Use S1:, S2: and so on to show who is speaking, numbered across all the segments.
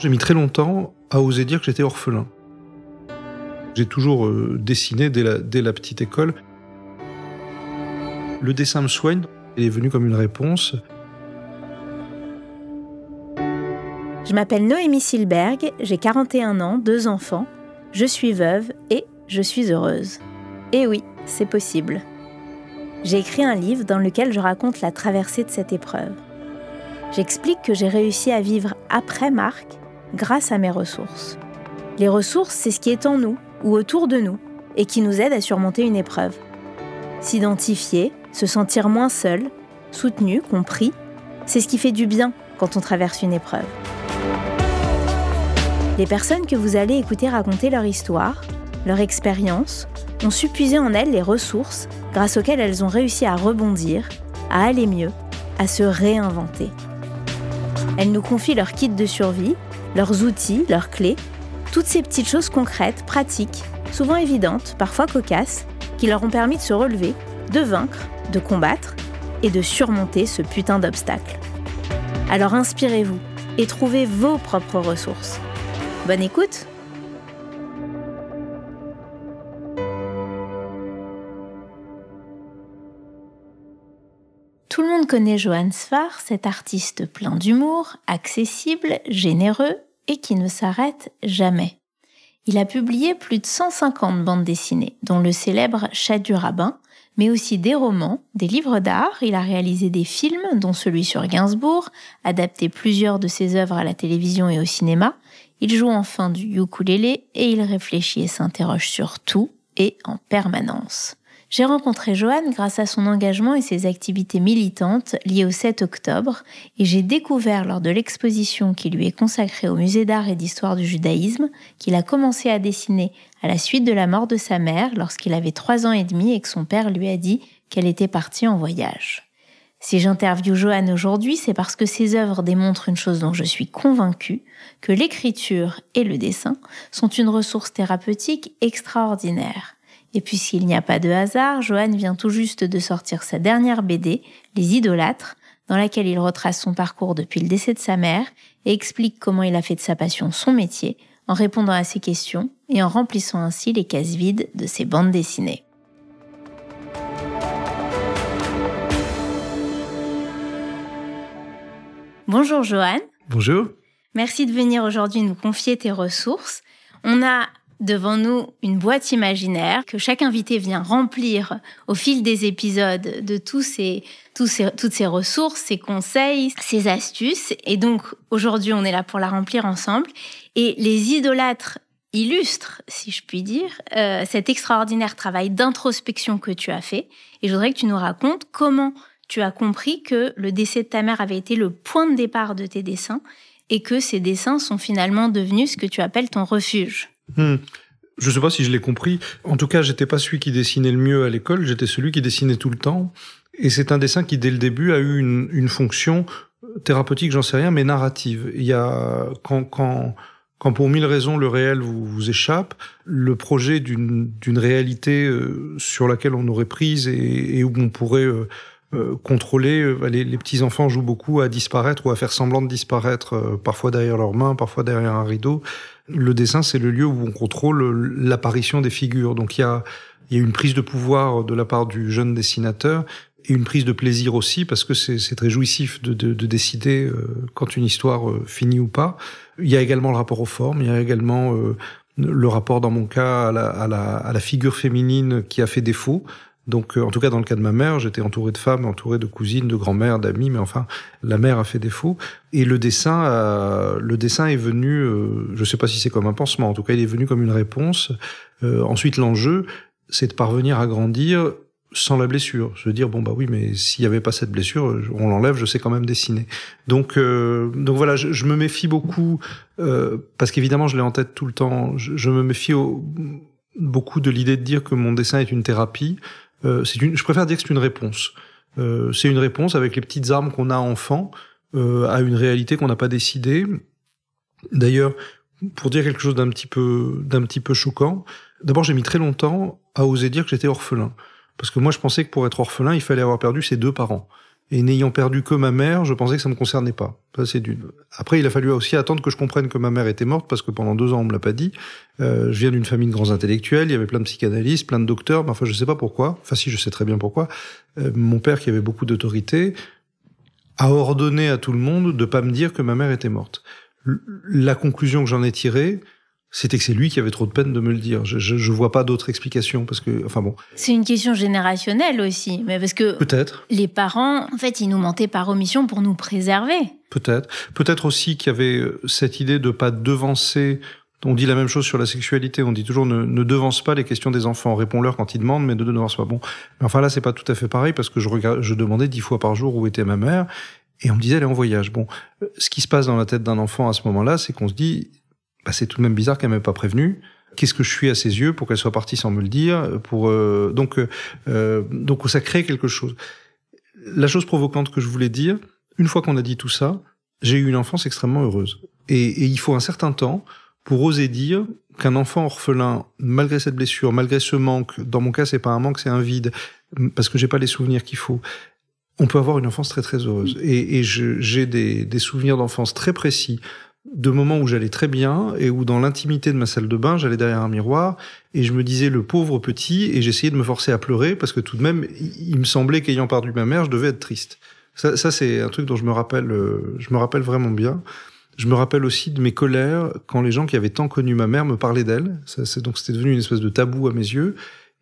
S1: J'ai mis très longtemps à oser dire que j'étais orphelin. J'ai toujours euh, dessiné dès la, petite école. Le dessin me soigne, il est venu comme une réponse.
S2: Je m'appelle Noémie Silberg, j'ai 41 ans, deux enfants, je suis veuve et je suis heureuse. Et oui, c'est possible. J'ai écrit un livre dans lequel je raconte la traversée de cette épreuve. J'explique que j'ai réussi à vivre après Marc grâce à mes ressources. Les ressources, c'est ce qui est en nous ou autour de nous et qui nous aide à surmonter une épreuve. S'identifier, se sentir moins seul, soutenu, compris, c'est ce qui fait du bien quand on traverse une épreuve. Les personnes que vous allez écouter raconter leur histoire, leur expérience, ont su en elles les ressources grâce auxquelles elles ont réussi à rebondir, à aller mieux, à se réinventer. Elles nous confient leur kit de survie leurs outils, leurs clés, toutes ces petites choses concrètes, pratiques, souvent évidentes, parfois cocasses, qui leur ont permis de se relever, de vaincre, de combattre et de surmonter ce putain d'obstacle. Alors inspirez-vous et trouvez vos propres ressources. Bonne écoute Tout le monde connaît Johann Sfar, cet artiste plein d'humour, accessible, généreux et qui ne s'arrête jamais. Il a publié plus de 150 bandes dessinées, dont le célèbre Chat du rabbin, mais aussi des romans, des livres d'art, il a réalisé des films, dont celui sur Gainsbourg, adapté plusieurs de ses œuvres à la télévision et au cinéma, il joue enfin du ukulélé et il réfléchit et s'interroge sur tout et en permanence. J'ai rencontré Johan grâce à son engagement et ses activités militantes liées au 7 octobre et j'ai découvert lors de l'exposition qui lui est consacrée au musée d'art et d'histoire du judaïsme qu'il a commencé à dessiner à la suite de la mort de sa mère lorsqu'il avait 3 ans et demi et que son père lui a dit qu'elle était partie en voyage. Si j'interviewe Johan aujourd'hui, c'est parce que ses œuvres démontrent une chose dont je suis convaincue, que l'écriture et le dessin sont une ressource thérapeutique extraordinaire. Et puisqu'il n'y a pas de hasard, Johan vient tout juste de sortir sa dernière BD, Les Idolâtres, dans laquelle il retrace son parcours depuis le décès de sa mère et explique comment il a fait de sa passion son métier, en répondant à ses questions et en remplissant ainsi les cases vides de ses bandes dessinées. Bonjour Johan.
S1: Bonjour.
S2: Merci de venir aujourd'hui nous confier tes ressources. On a devant nous une boîte imaginaire que chaque invité vient remplir au fil des épisodes de tous ces, tous toutes ces ressources, ses conseils, ses astuces. Et donc aujourd'hui, on est là pour la remplir ensemble. Et les idolâtres illustrent, si je puis dire, euh, cet extraordinaire travail d'introspection que tu as fait. Et je voudrais que tu nous racontes comment tu as compris que le décès de ta mère avait été le point de départ de tes dessins et que ces dessins sont finalement devenus ce que tu appelles ton refuge.
S1: Hmm. Je sais pas si je l'ai compris. En tout cas, j'étais pas celui qui dessinait le mieux à l'école, j'étais celui qui dessinait tout le temps. Et c'est un dessin qui, dès le début, a eu une, fonction thérapeutique, j'en sais rien, mais narrative. Il y a quand, quand, quand pour mille raisons le réel vous, vous échappe, le projet d'une réalité euh, sur laquelle on aurait prise et, où on pourrait euh, euh, contrôler, les, les, petits enfants jouent beaucoup à disparaître ou à faire semblant de disparaître, parfois derrière leurs mains, parfois derrière un rideau le dessin, c'est le lieu où on contrôle l'apparition des figures. Donc il y a, y a une prise de pouvoir de la part du jeune dessinateur et une prise de plaisir aussi parce que c'est très jouissif de, de, de décider euh, quand une histoire euh, finit ou pas. Il y a également le rapport aux formes, il y a également euh, le rapport dans mon cas à la, à, la, à la, figure féminine qui a fait défaut. Donc, en tout cas, dans le cas de ma mère, j'étais entouré de femmes, entouré de cousines, de grand-mères, d'amis, mais enfin, la mère a fait défaut. Et le dessin, le dessin est venu, euh, je sais pas si c'est comme un pansement, en tout cas, il est venu comme une réponse. Euh, ensuite, l'enjeu, c'est de parvenir à grandir sans la blessure. Je veux dire, bon bah oui, mais s'il y avait pas cette blessure, on l'enlève, je sais quand même dessiner. Donc, euh, donc voilà, je, me méfie beaucoup euh, parce qu'évidemment, je l'ai en tête tout le temps. Je, me méfie beaucoup de l'idée de dire que mon dessin est une thérapie. Euh, c'est une, je préfère dire que c'est une réponse. Euh, c'est une réponse avec les petites armes qu'on a enfant euh, à une réalité qu'on n'a pas décidée. D'ailleurs, pour dire quelque chose d'un petit peu d'un petit peu choquant, d'abord j'ai mis très longtemps à oser dire que j'étais orphelin, parce que moi je pensais que pour être orphelin il fallait avoir perdu ses deux parents. Et n'ayant perdu que ma mère, je pensais que ça me concernait pas. Ça, c'est d'une. Après, il a fallu aussi attendre que je comprenne que ma mère était morte parce que pendant deux ans, on me l'a pas dit. Euh, je viens d'une famille de grands intellectuels. Il y avait plein de psychanalystes, plein de docteurs. Mais enfin, je sais pas pourquoi. Enfin, si, je sais très bien pourquoi. Euh, mon père, qui avait beaucoup d'autorité, a ordonné à tout le monde de pas me dire que ma mère était morte. La conclusion que j'en ai tirée, c'était que c'est lui qui avait trop de peine de me le dire. Je, je, je vois pas d'autre explication parce que, enfin bon.
S2: C'est une question générationnelle aussi, mais parce que
S1: peut-être
S2: les parents, en fait, ils nous mentaient par omission pour nous préserver.
S1: Peut-être, peut-être aussi qu'il y avait euh, cette idée de pas devancer. On dit la même chose sur la sexualité. On dit toujours ne, ne devance pas les questions des enfants. Réponds-leur quand ils demandent, mais ne devance pas. Bon, mais enfin là, c'est pas tout à fait pareil parce que je regarde, je demandais dix fois par jour où était ma mère et on me disait elle est en voyage. Bon, euh, ce qui se passe dans la tête d'un enfant à ce moment-là, c'est qu'on se dit bah, c'est tout de même bizarre qu'elle m'ait pas prévenu. Qu'est-ce que je suis à ses yeux pour qu'elle soit partie sans me le dire Pour euh, donc euh, donc ça crée quelque chose. La chose provocante que je voulais dire, une fois qu'on a dit tout ça, j'ai eu une enfance extrêmement heureuse. Et, et il faut un certain temps pour oser dire qu'un enfant orphelin, malgré cette blessure, malgré ce manque, dans mon cas c'est pas un manque, c'est un vide, parce que j'ai pas les souvenirs qu'il faut. On peut avoir une enfance très très heureuse. Et, et j'ai des, des souvenirs d'enfance très précis de moments où j'allais très bien et où dans l'intimité de ma salle de bain, j'allais derrière un miroir et je me disais le pauvre petit et j'essayais de me forcer à pleurer parce que tout de même, il me semblait qu'ayant perdu ma mère, je devais être triste. Ça, ça c'est un truc dont je me rappelle, euh, je me rappelle vraiment bien. Je me rappelle aussi de mes colères quand les gens qui avaient tant connu ma mère me parlaient d'elle. C'est donc c'était devenu une espèce de tabou à mes yeux.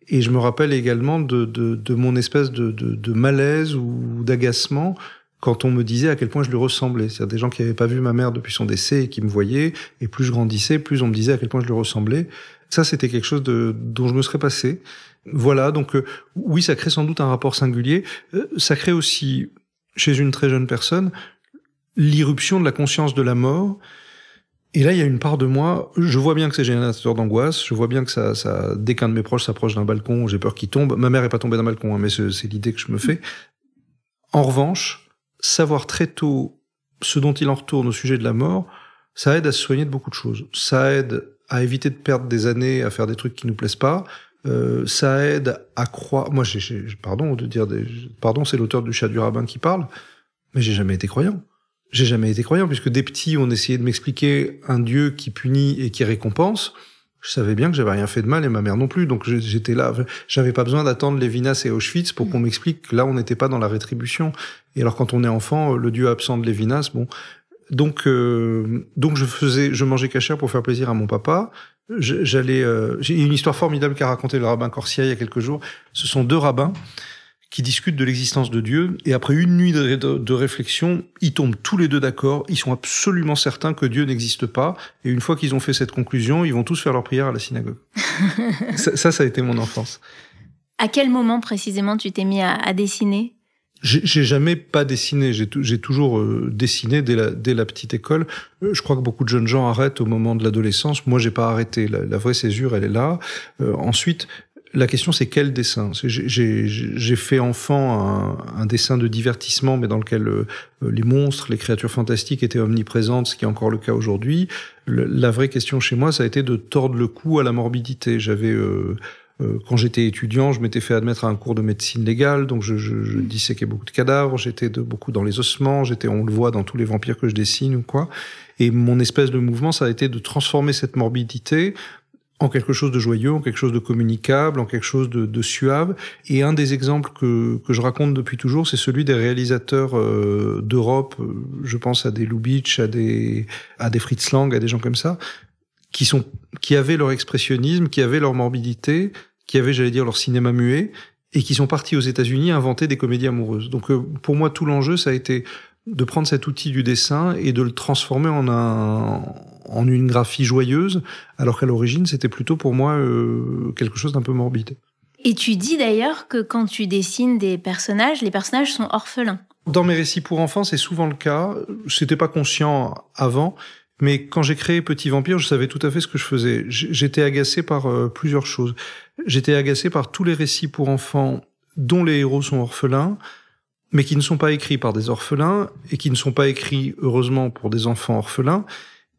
S1: Et je me rappelle également de, de, de mon espèce de, de, de malaise ou d'agacement quand on me disait à quel point je lui ressemblais. C'est-à-dire des gens qui n'avaient pas vu ma mère depuis son décès et qui me voyaient, et plus je grandissais, plus on me disait à quel point je lui ressemblais. Ça, c'était quelque chose de, dont je me serais passé. Voilà, donc euh, oui, ça crée sans doute un rapport singulier. Euh, ça crée aussi, chez une très jeune personne, l'irruption de la conscience de la mort. Et là, il y a une part de moi, je vois bien que c'est générateur d'angoisse, je vois bien que ça, ça dès qu'un de mes proches s'approche d'un balcon, j'ai peur qu'il tombe. Ma mère est pas tombée d'un balcon, hein, mais c'est l'idée que je me fais. En revanche, savoir très tôt ce dont il en retourne au sujet de la mort, ça aide à se soigner de beaucoup de choses. Ça aide à éviter de perdre des années à faire des trucs qui nous plaisent pas. Euh, ça aide à croire. Moi, j'ai, pardon de dire des, pardon, c'est l'auteur du chat du rabbin qui parle, mais j'ai jamais été croyant. J'ai jamais été croyant puisque des petits, on essayait de m'expliquer un Dieu qui punit et qui récompense je savais bien que j'avais rien fait de mal et ma mère non plus. Donc j'étais là. J'avais pas besoin d'attendre Lévinas et Auschwitz pour qu'on m'explique que là on n'était pas dans la rétribution. Et alors quand on est enfant, le dieu absent de Lévinas, bon. Donc euh, donc je faisais, je mangeais cachère pour faire plaisir à mon papa. J'allais. Euh, J'ai une histoire formidable qu'a raconté le rabbin Corsia il y a quelques jours. Ce sont deux rabbins qui discutent de l'existence de Dieu, et après une nuit de, de, de, réflexion, ils tombent tous les deux d'accord, ils sont absolument certains que Dieu n'existe pas, et une fois qu'ils ont fait cette conclusion, ils vont tous faire leur prière à la synagogue. ça, ça, ça, a été mon enfance.
S2: À quel moment précisément tu t'es mis à, à dessiner?
S1: J'ai jamais pas dessiné, j'ai toujours euh, dessiné dès la, dès la petite école. Euh, je crois que beaucoup de jeunes gens arrêtent au moment de l'adolescence. Moi, j'ai pas arrêté. La, la, vraie césure, elle est là. Euh, ensuite, la question, c'est quel dessin? J'ai fait enfant un, un, dessin de divertissement, mais dans lequel euh, les monstres, les créatures fantastiques étaient omniprésentes, ce qui est encore le cas aujourd'hui. La vraie question chez moi, ça a été de tordre le cou à la morbidité. J'avais euh, euh, quand j'étais étudiant, je m'étais fait admettre à un cours de médecine légale, donc je, je, je disséquais beaucoup de cadavres, j'étais de, beaucoup dans les ossements, j'étais, on le voit dans tous les vampires que je dessine ou quoi. Et mon espèce de mouvement, ça a été de transformer cette morbidité en quelque chose de joyeux, en quelque chose de communicable, en quelque chose de, suave. Et un des exemples que, que je raconte depuis toujours, c'est celui des réalisateurs euh, d'Europe. Je pense à des Lubitsch, à des à des Fritz Lang, à des gens comme ça, qui sont qui avaient leur expressionnisme, qui avaient leur morbidité, qui avaient, j'allais dire, leur cinéma muet, et qui sont partis aux États-Unis inventer des comédies amoureuses. Donc euh, pour moi, tout l'enjeu, ça a été de prendre cet outil du dessin et de le transformer en un en une graphie joyeuse, alors qu'à l'origine, c'était plutôt pour moi euh, quelque chose d'un peu morbide.
S2: Et tu dis d'ailleurs que quand tu dessines des personnages, les personnages sont orphelins.
S1: Dans mes récits pour enfants, c'est souvent le cas. C'était pas conscient avant, mais quand j'ai créé Petit Vampire, je savais tout à fait ce que je faisais. J'étais agacé par euh, plusieurs choses. J'étais agacé par tous les récits pour enfants dont les héros sont orphelins, mais qui ne sont pas écrits par des orphelins et qui ne sont pas écrits, heureusement, pour des enfants orphelins.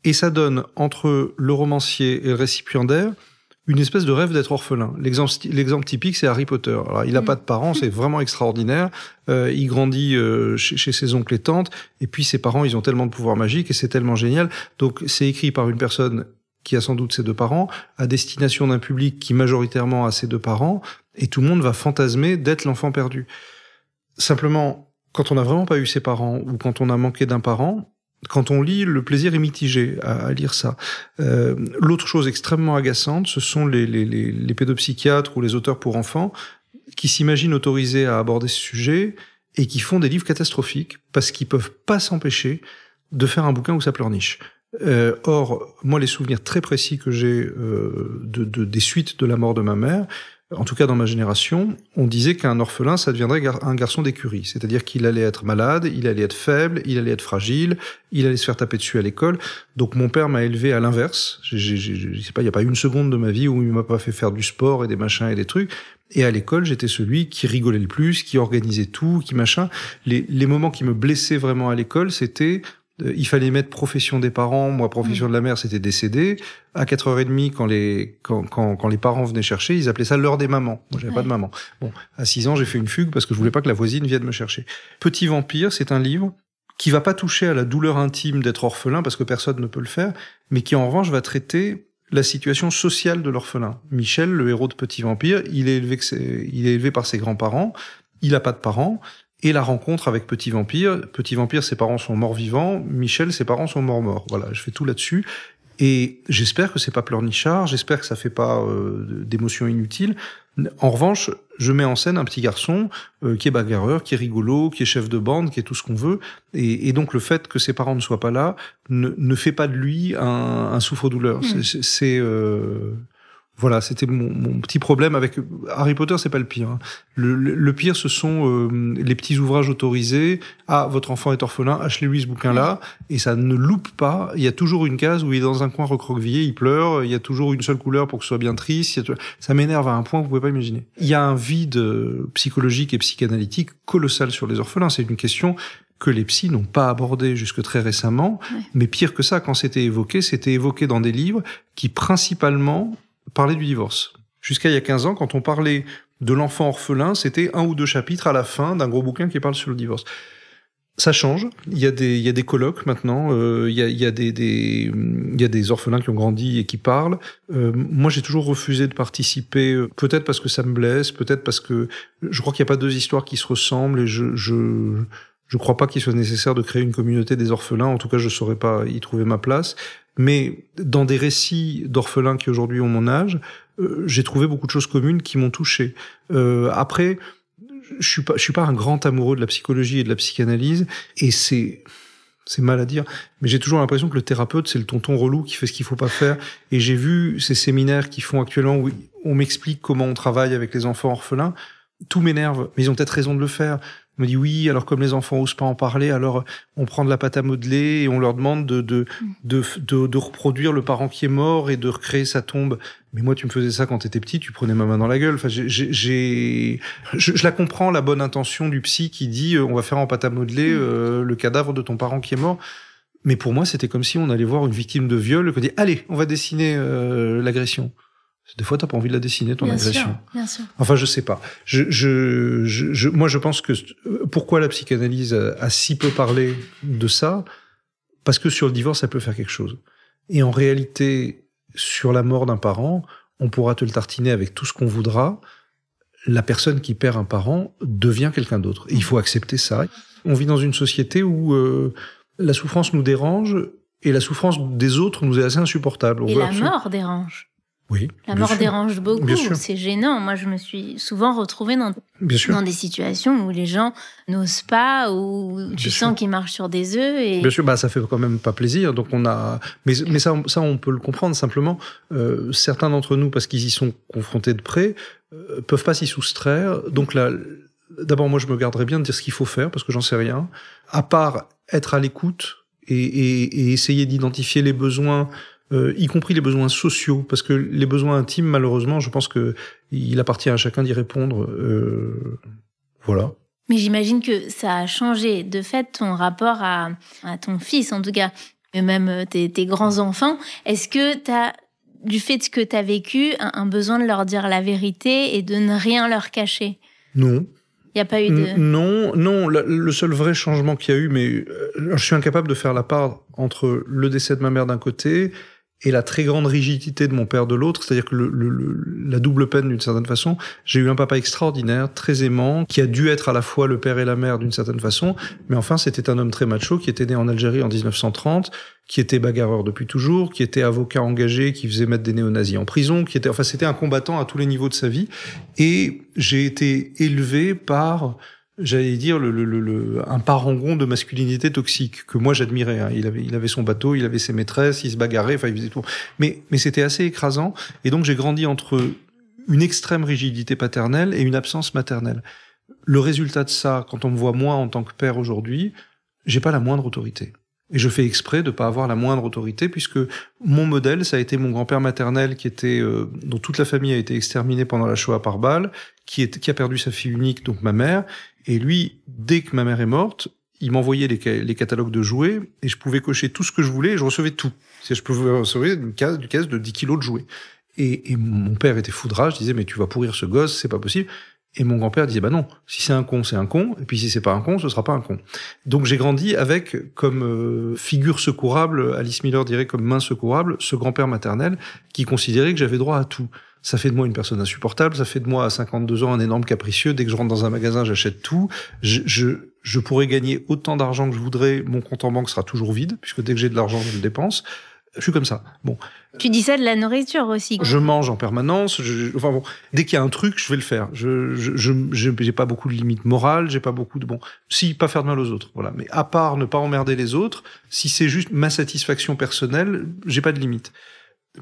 S1: Et ça donne, entre le romancier et le récipiendaire, une espèce de rêve d'être orphelin. L'exemple typique, c'est Harry Potter. Alors, il n'a mm. pas de parents, c'est vraiment extraordinaire. Euh, il grandit euh, chez, chez, ses oncles et tantes, et puis ses parents, ils ont tellement de pouvoir magique et c'est tellement génial. Donc, c'est écrit par une personne qui a sans doute ses deux parents, à destination d'un public qui majoritairement a ses deux parents, et tout le monde va fantasmer d'être l'enfant perdu. Simplement, quand on n'a vraiment pas eu ses parents, ou quand on a manqué d'un parent, quand on lit, le plaisir est mitigé à, lire ça. Euh, L'autre chose extrêmement agaçante, ce sont les, les, les, les, pédopsychiatres ou les auteurs pour enfants qui s'imaginent autorisés à aborder ce sujet et qui font des livres catastrophiques parce qu'ils peuvent pas s'empêcher de faire un bouquin où ça pleurniche. Euh, or, moi, les souvenirs très précis que j'ai euh, de, de, des suites de la mort de ma mère, en tout cas dans ma génération, on disait qu'un orphelin, ça deviendrait un garçon d'écurie. C'est-à-dire qu'il allait être malade, il allait être faible, il allait être fragile, il allait se faire taper dessus à l'école. Donc mon père m'a élevé à l'inverse. Je sais pas, il n'y a pas une seconde de ma vie où il m'a pas fait faire du sport et des machins et des trucs. Et à l'école, j'étais celui qui rigolait le plus, qui organisait tout, qui machin. Les, moments qui me blessaient vraiment à l'école, c'était il fallait mettre profession des parents. Moi, profession de la mère, c'était décédé. À 4h30, quand les, quand, quand, quand, les parents venaient chercher, ils appelaient ça l'heure des mamans. Moi, j'avais pas de maman. Bon, à 6 ans, j'ai fait une fugue parce que je voulais pas que la voisine vienne me chercher. Petit vampire, c'est un livre qui va pas toucher à la douleur intime d'être orphelin parce que personne ne peut le faire, mais qui en revanche va traiter la situation sociale de l'orphelin. Michel, le héros de Petit Vampire, il est élevé, il est élevé par ses grands-parents, il a pas de parents, et la rencontre avec Petit Vampire. Petit Vampire, ses parents sont morts vivants. Michel, ses parents sont morts morts. Voilà, je fais tout là-dessus. Et j'espère que c'est pas pleurnichard, j'espère que ça fait pas euh, d'émotions inutiles. En revanche, je mets en scène un petit garçon euh, qui est bagarreur, qui est rigolo, qui est chef de bande, qui est tout ce qu'on veut. Et, et, donc le fait que ses parents ne soient pas là ne, ne fait pas de lui un, un souffre-douleur. Mmh. C'est euh, voilà, c'était mon, petit problème avec Harry Potter, c'est pas le pire. Hein. Le, pire, ce sont euh, les petits ouvrages autorisés. Ah, votre enfant est orphelin, achetez-lui ce bouquin-là, et ça ne loupe pas. Il y a toujours une case où il est dans un coin recroquevillé, il pleure. Il y a toujours une seule couleur pour que ce soit bien triste. Ça m'énerve à un point que vous pouvez pas imaginer. Il y a un vide euh, psychologique et psychanalytique colossal sur les orphelins. C'est une question que les psys n'ont pas abordé jusque très récemment. Mais pire que ça, quand c'était évoqué, c'était évoqué dans des livres qui principalement parler du divorce. Jusqu'à il y a 15 ans, quand on parlait de l'enfant orphelin, c'était un ou deux chapitres à la fin d'un gros bouquin qui parle sur le divorce. Ça change. Il y a des, il y a des colloques maintenant. Euh, il, y a, il, y a des, des, il y a des orphelins qui ont grandi et qui parlent. Euh, moi, j'ai toujours refusé de participer. Euh, peut-être parce que ça me blesse, peut-être parce que je crois qu'il n'y a pas deux histoires qui se ressemblent et je, je, je crois pas qu'il soit nécessaire de créer une communauté des orphelins. En tout cas, je saurais pas y trouver ma place. Mais dans des récits d'orphelins qui aujourd'hui ont mon âge, euh, j'ai trouvé beaucoup de choses communes qui m'ont touché. Euh, après, je suis pas, je suis pas un grand amoureux de la psychologie et de la psychanalyse, et c'est c'est mal à dire, mais j'ai toujours l'impression que le thérapeute, c'est le tonton relou qui fait ce qu'il faut pas faire. Et j'ai vu ces séminaires qui font actuellement où on m'explique comment on travaille avec les enfants orphelins. Tout m'énerve, mais ils ont peut-être raison de le faire me dit oui, alors comme les enfants osent pas en parler, alors on prend de la pâte à modeler et on leur demande de, de, de, de, reproduire le parent qui est mort et de recréer sa tombe. Mais moi, tu me faisais ça quand t'étais petit, tu prenais ma main dans la gueule. Enfin, j'ai, je, je, la comprends, la bonne intention du psy qui dit euh, on va faire en pâte à modeler mm. euh, le cadavre de ton parent qui est mort. Mais pour moi, c'était comme si on allait voir une victime de viol et qu'on dit allez, on va dessiner euh, l'agression. Des fois, t'as pas envie de la dessiner, ton agression.
S2: bien sûr.
S1: Enfin, je sais pas. Je, je, je, moi, je pense que pourquoi la psychanalyse a, si peu parlé de ça? Parce que sur le divorce, ça peut faire quelque chose. Et en réalité, sur la mort d'un parent, on pourra te le tartiner avec tout ce qu'on voudra. La personne qui perd un parent devient quelqu'un d'autre. Et il faut accepter ça. On vit dans une société où euh, la souffrance nous dérange et la souffrance des autres nous est assez insupportable.
S2: et la mort dérange.
S1: Oui,
S2: la mort dérange beaucoup, c'est gênant. Moi, je me suis souvent retrouvée dans, dans des situations où les gens n'osent pas, où tu sens qu'ils marchent sur des œufs. Et...
S1: Bien sûr, bah, ça fait quand même pas plaisir. Donc on a, mais, mais ça, ça, on peut le comprendre simplement. Euh, certains d'entre nous, parce qu'ils y sont confrontés de près, euh, peuvent pas s'y soustraire. Donc là, d'abord, moi, je me garderais bien de dire ce qu'il faut faire parce que j'en sais rien. À part être à l'écoute et, et, et essayer d'identifier les besoins euh, y compris les besoins sociaux, parce que les besoins intimes, malheureusement, je pense que il appartient à chacun d'y répondre. Euh, voilà.
S2: Mais j'imagine que ça a changé de fait ton rapport à, à ton fils, en tout cas, et même tes, tes grands enfants. Est-ce que tu as du fait de ce que tu as vécu, un, besoin de leur dire la vérité et de ne rien leur cacher?
S1: Non.
S2: Il n'y a pas eu de...
S1: Non, non. Le seul vrai changement qu'il y a eu, mais euh, je suis incapable de faire la part entre le décès de ma mère d'un côté et la très grande rigidité de mon père de l'autre, c'est-à-dire que le, la double peine d'une certaine façon. J'ai eu un papa extraordinaire, très aimant, qui a dû être à la fois le père et la mère d'une certaine façon, mais enfin c'était un homme très macho qui était né en Algérie en 1930, qui était bagarreur depuis toujours, qui était avocat engagé, qui faisait mettre des néo-nazis en prison, qui était, enfin c'était un combattant à tous les niveaux de sa vie, et j'ai été élevé par j'allais dire, le, le, le, un parangon de masculinité toxique que moi j'admirais. Hein. Il, avait, il avait son bateau, il avait ses maîtresses, il se bagarrait, enfin il faisait tout. Mais, mais c'était assez écrasant. Et donc j'ai grandi entre une extrême rigidité paternelle et une absence maternelle. Le résultat de ça, quand on me voit moi en tant que père aujourd'hui, j'ai pas la moindre autorité. Et je fais exprès de pas avoir la moindre autorité puisque mon modèle, ça a été mon grand-père maternel qui était, euh, dont toute la famille a été exterminée pendant la Shoah par balle, qui, est, qui a perdu sa fille unique, donc ma mère, et lui, dès que ma mère est morte, il m'envoyait les, catalogues de jouets et je pouvais cocher tout ce que je voulais et je recevais tout. Si je pouvais recevoir une case, de 10 kilos de jouets. Et, et mon père était foudrage, disait mais tu vas pourrir ce gosse, c'est pas possible. Et mon grand-père disait bah non, si c'est un con, c'est un con, et puis si c'est pas un con, ce sera pas un con. Donc j'ai grandi avec comme euh, figure secourable, Alice Miller dirait comme main secourable, ce grand-père maternel qui considérait que j'avais droit à tout ça fait de moi une personne insupportable, ça fait de moi à 52 ans un énorme capricieux. Dès que je rentre dans un magasin, j'achète tout. Je, je, je pourrais gagner autant d'argent que je voudrais, mon compte en banque sera toujours vide, puisque dès que j'ai de l'argent, je le dépense. Je suis comme ça. Bon.
S2: Tu dis ça de la nourriture aussi.
S1: Je mange en permanence. Je, enfin bon, dès qu'il y a un truc, je vais le faire. Je je j'ai pas beaucoup de limites morales. J'ai pas beaucoup de bon. Si pas faire de mal aux autres, voilà. Mais à part ne pas emmerder les autres, si c'est juste ma satisfaction personnelle, j'ai pas de limite.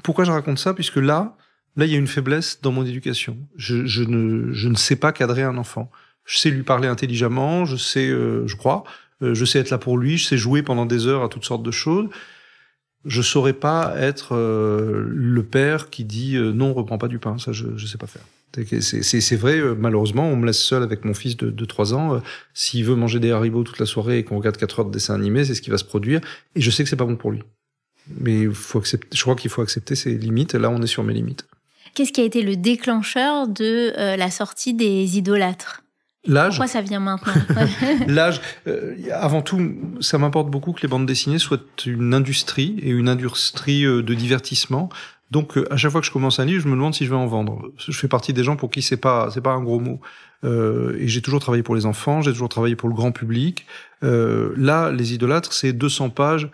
S1: Pourquoi je raconte ça? Puisque là, Là, il y a une faiblesse dans mon éducation. Je, je, ne, je ne sais pas cadrer un enfant. Je sais lui parler intelligemment, je sais, euh, je crois, euh, je sais être là pour lui, je sais jouer pendant des heures à toutes sortes de choses. Je saurais pas être euh, le père qui dit non, reprends pas du pain. Ça, je, je sais pas faire. C'est vrai, malheureusement, on me laisse seul avec mon fils de, de 3 ans. S'il veut manger des haribots toute la soirée et qu'on regarde 4 heures de dessin animé, c'est ce qui va se produire. Et je sais que c'est pas bon pour lui. Mais faut accepter, je crois qu'il faut accepter ses limites. Là, on est sur mes limites.
S2: Qu'est-ce qui a été le déclencheur de euh, la sortie des idolâtres?
S1: L'âge.
S2: Pourquoi ça vient maintenant
S1: L'âge. Euh, avant tout, ça m'importe beaucoup que les bandes dessinées soient une industrie et une industrie euh, de divertissement. Donc, à chaque fois que je commence un livre, je me demande si je vais en vendre. Je fais partie des gens pour qui c'est pas c'est pas un gros mot. et j'ai toujours travaillé pour les enfants, j'ai toujours travaillé pour le grand public. là, les idolâtres, c'est 200 pages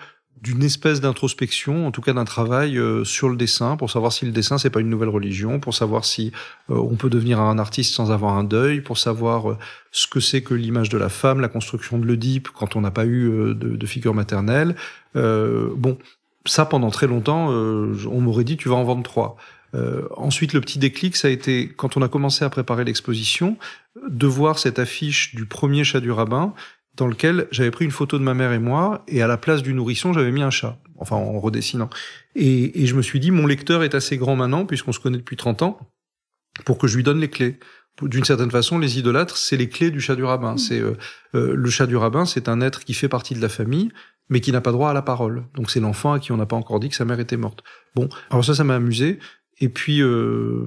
S1: d'une espèce d'introspection, en tout cas d'un travail euh, sur le dessin, pour savoir si le dessin c'est pas une nouvelle religion, pour savoir si euh, on peut devenir un artiste sans avoir un deuil, pour savoir euh, ce que c'est que l'image de la femme, la construction de l'Oedipe quand on n'a pas eu de, de, figure maternelle. bon, ça pendant très longtemps, on m'aurait dit tu vas en vendre trois. ensuite, le petit déclic, ça a été quand on a commencé à préparer l'exposition, de voir cette affiche du premier chat du rabbin dans lequel j'avais pris une photo de ma mère et moi, et à la place du nourrisson, j'avais mis un chat, enfin en redessinant. Et, et je me suis dit, mon lecteur est assez grand maintenant, puisqu'on se connaît depuis 30 ans, pour que je lui donne les clés. D'une certaine façon, les idolâtres, c'est les clés du chat du rabbin. Mmh. C'est euh, euh, le chat du rabbin, c'est un être qui fait partie de la famille, mais qui n'a pas droit à la parole. Donc c'est l'enfant à qui on n'a pas encore dit que sa mère était morte. Bon, alors ça, ça m'a amusé. Et puis, euh,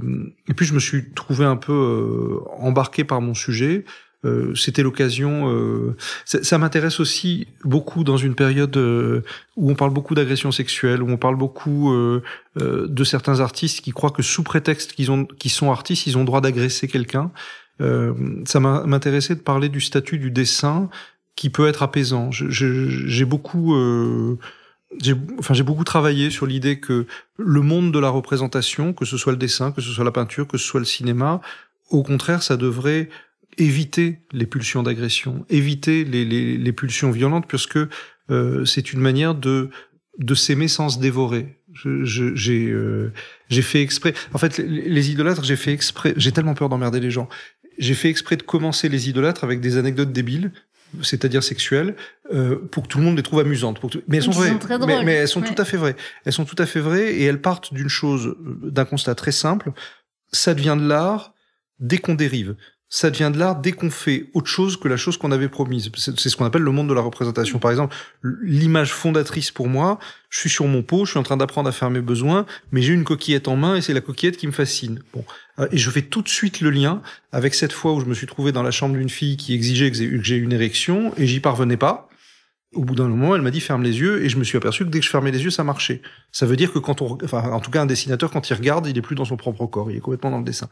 S1: et puis je me suis trouvé un peu euh, embarqué par mon sujet. Euh, c'était l'occasion. Euh, ça, m'intéresse aussi beaucoup dans une période euh, où on parle beaucoup d'agression sexuelle, où on parle beaucoup de certains artistes qui croient que sous prétexte qu'ils ont, qu'ils sont artistes, ils ont droit d'agresser quelqu'un. ça m'intéressait de parler du statut du dessin qui peut être apaisant. J'ai beaucoup j'ai enfin j'ai beaucoup travaillé sur l'idée que le monde de la représentation, que ce soit le dessin, que ce soit la peinture, que ce soit le cinéma, au contraire, ça devrait éviter les pulsions d'agression, éviter les, les, les, pulsions violentes, puisque euh, c'est une manière de de s'aimer sans se dévorer. J'ai euh, j'ai fait exprès. En fait, les, idolâtres, j'ai fait exprès. J'ai tellement peur d'emmerder les gens. J'ai fait exprès de commencer les idolâtres avec des anecdotes débiles c'est-à-dire sexuelles, euh, pour que tout le monde les trouve amusantes. Pour Mais elles sont vraies. mais, elles sont tout à fait vraies. Elles sont tout à fait vraies et elles partent d'une chose, d'un constat très simple. Ça devient de l'art dès qu'on dérive. Ça devient de l'art dès qu'on fait autre chose que la chose qu'on avait promise. C'est ce qu'on appelle le monde de la représentation. Par exemple, l'image fondatrice pour moi, je suis sur mon pot, je suis en train d'apprendre à faire mes besoins, mais j'ai une coquillette en main et c'est la coquillette qui me fascine. Bon, euh, et je fais tout de suite le lien avec cette fois où je me suis trouvé dans la chambre d'une fille qui exigeait que j'ai une érection et j'y parvenais pas. Au bout d'un moment, elle m'a dit ferme les yeux et je me suis aperçu que dès que je fermais les yeux, ça marchait. Ça veut dire que quand on, enfin, en tout cas, un dessinateur, quand il regarde, il est plus dans son propre corps, il est complètement dans le dessin.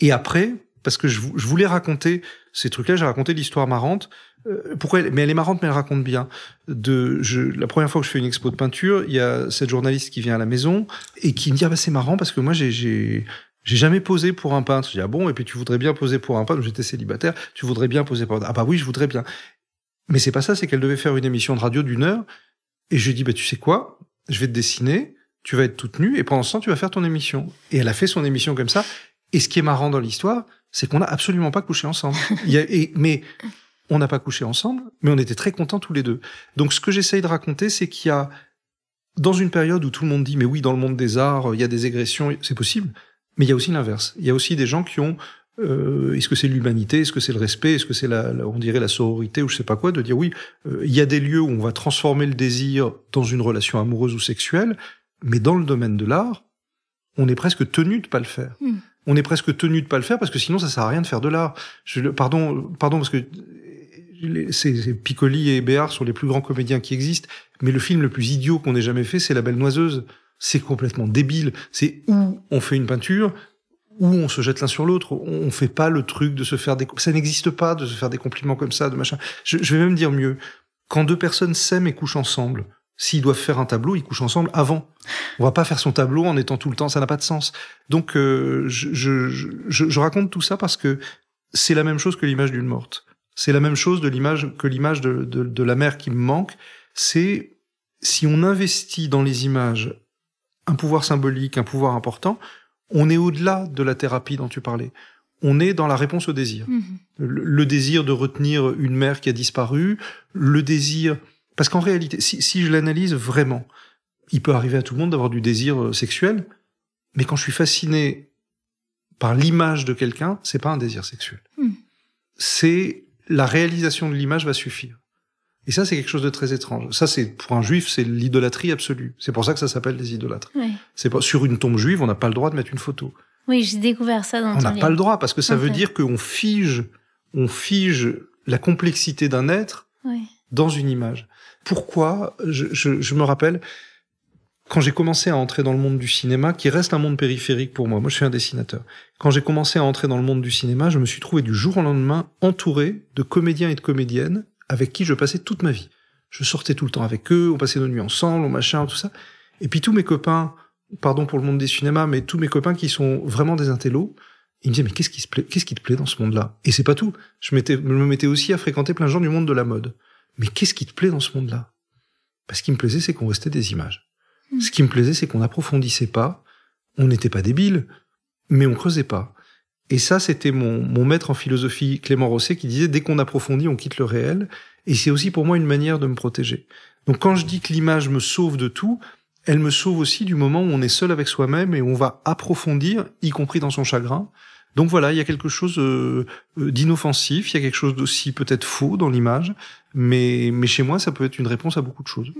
S1: Et après, parce que je, voulais raconter ces trucs-là, j'ai raconté l'histoire marrante. Euh, pourquoi Mais elle est marrante, mais elle raconte bien. De, je, la première fois que je fais une expo de peinture, il y a cette journaliste qui vient à la maison et qui me dit ah bah c'est marrant parce que moi j'ai j'ai jamais posé pour un peintre. Je dis ah bon et puis tu voudrais bien poser pour un peintre? J'étais célibataire. Tu voudrais bien poser pour un ah bah oui je voudrais bien. Mais c'est pas ça, c'est qu'elle devait faire une émission de radio d'une heure et je lui dit bah tu sais quoi, je vais te dessiner. Tu vas être toute nue et pendant ce temps tu vas faire ton émission. Et elle a fait son émission comme ça. Et ce qui est marrant dans l'histoire, c'est qu'on n'a absolument pas couché ensemble. Il y a, mais on n'a pas couché ensemble, mais on était très contents tous les deux. Donc ce que j'essaye de raconter, c'est qu'il y a, dans une période où tout le monde dit, mais oui, dans le monde des arts, il y a des agressions, c'est possible, mais il y a aussi l'inverse. Il y a aussi des gens qui ont, euh, est-ce que c'est l'humanité, est-ce que c'est le respect, est-ce que c'est la, on dirait la sororité ou je sais pas quoi, de dire oui, euh, il y a des lieux où on va transformer le désir dans une relation amoureuse ou sexuelle, mais dans le domaine de l'art, on est presque tenu de pas le faire. Hmm on est presque tenu de pas le faire parce que sinon ça sert à rien de faire de l'art. Pardon, pardon parce que c'est Piccoli et Béard sont les plus grands comédiens qui existent, mais le film le plus idiot qu'on ait jamais fait, c'est La Belle Noiseuse. C'est complètement débile. C'est où on fait une peinture, où on se jette l'un sur l'autre. On fait pas le truc de se faire des, ça n'existe pas de se faire des compliments comme ça, de machin. Je, je vais même dire mieux. Quand deux personnes s'aiment et couchent ensemble, S'ils doivent faire un tableau, ils couchent ensemble avant. On va pas faire son tableau en étant tout le temps, ça n'a pas de sens. Donc euh, je, je, je, raconte tout ça parce que c'est la même chose que l'image d'une morte. C'est la même chose de l'image que l'image de, de, de la mère qui me manque. C'est si on investit dans les images un pouvoir symbolique, un pouvoir important, on est au-delà de la thérapie dont tu parlais. On est dans la réponse au désir. Mm-hmm. le, désir de retenir une mère qui a disparu, le désir parce qu'en réalité, si, je l'analyse vraiment, il peut arriver à tout le monde d'avoir du désir euh, sexuel, mais quand je suis fasciné par l'image de quelqu'un, c'est pas un désir sexuel. Hmm. C'est la réalisation de l'image va suffire. Et ça, c'est quelque chose de très étrange. Ça, c'est pour un juif, c'est l'idolâtrie absolue. C'est pour ça que ça s'appelle des idolâtres. C'est pas sur une tombe juive, on n'a pas le droit de mettre une photo.
S2: Oui, j'ai découvert ça dans
S1: On n'a pas le droit parce que ça veut dire qu'on fige, on fige la complexité d'un être dans une image. Pourquoi je, je, je, me rappelle quand j'ai commencé à entrer dans le monde du cinéma, qui reste un monde périphérique pour moi. Moi, je suis un dessinateur. Quand j'ai commencé à entrer dans le monde du cinéma, je me suis trouvé du jour au lendemain entouré de comédiens et de comédiennes avec qui je passais toute ma vie. Je sortais tout le temps avec eux, on passait nos nuits ensemble, on machin, tout ça. Et puis tous mes copains, pardon pour le monde des cinémas, mais tous mes copains qui sont vraiment des intellos, ils me disaient mais qu'est-ce qui qui te plaît dans ce monde-là? Et c'est pas tout. Je, je me mettais aussi à fréquenter plein de gens du monde de la mode. Mais qu'est-ce qui te plaît dans ce monde-là? Parce Ce qui me plaisait, c'est qu'on restait des images. Hmm. Ce qui me plaisait, c'est qu'on n'approfondissait pas, on n'était pas débile, mais on creusait pas. Et ça, c'était mon, mon maître en philosophie, Clément Rosset, qui disait dès qu'on approfondit, on quitte le réel. Et c'est aussi pour moi une manière de me protéger. Donc quand je dis que l'image me sauve de tout, elle me sauve aussi du moment où on est seul avec soi-même et on va approfondir, y compris dans son chagrin, donc voilà, il y a quelque chose euh, euh, d'inoffensif, il y a quelque chose d'aussi peut-être faux dans l'image, mais, mais chez moi, ça peut être une réponse à beaucoup de choses.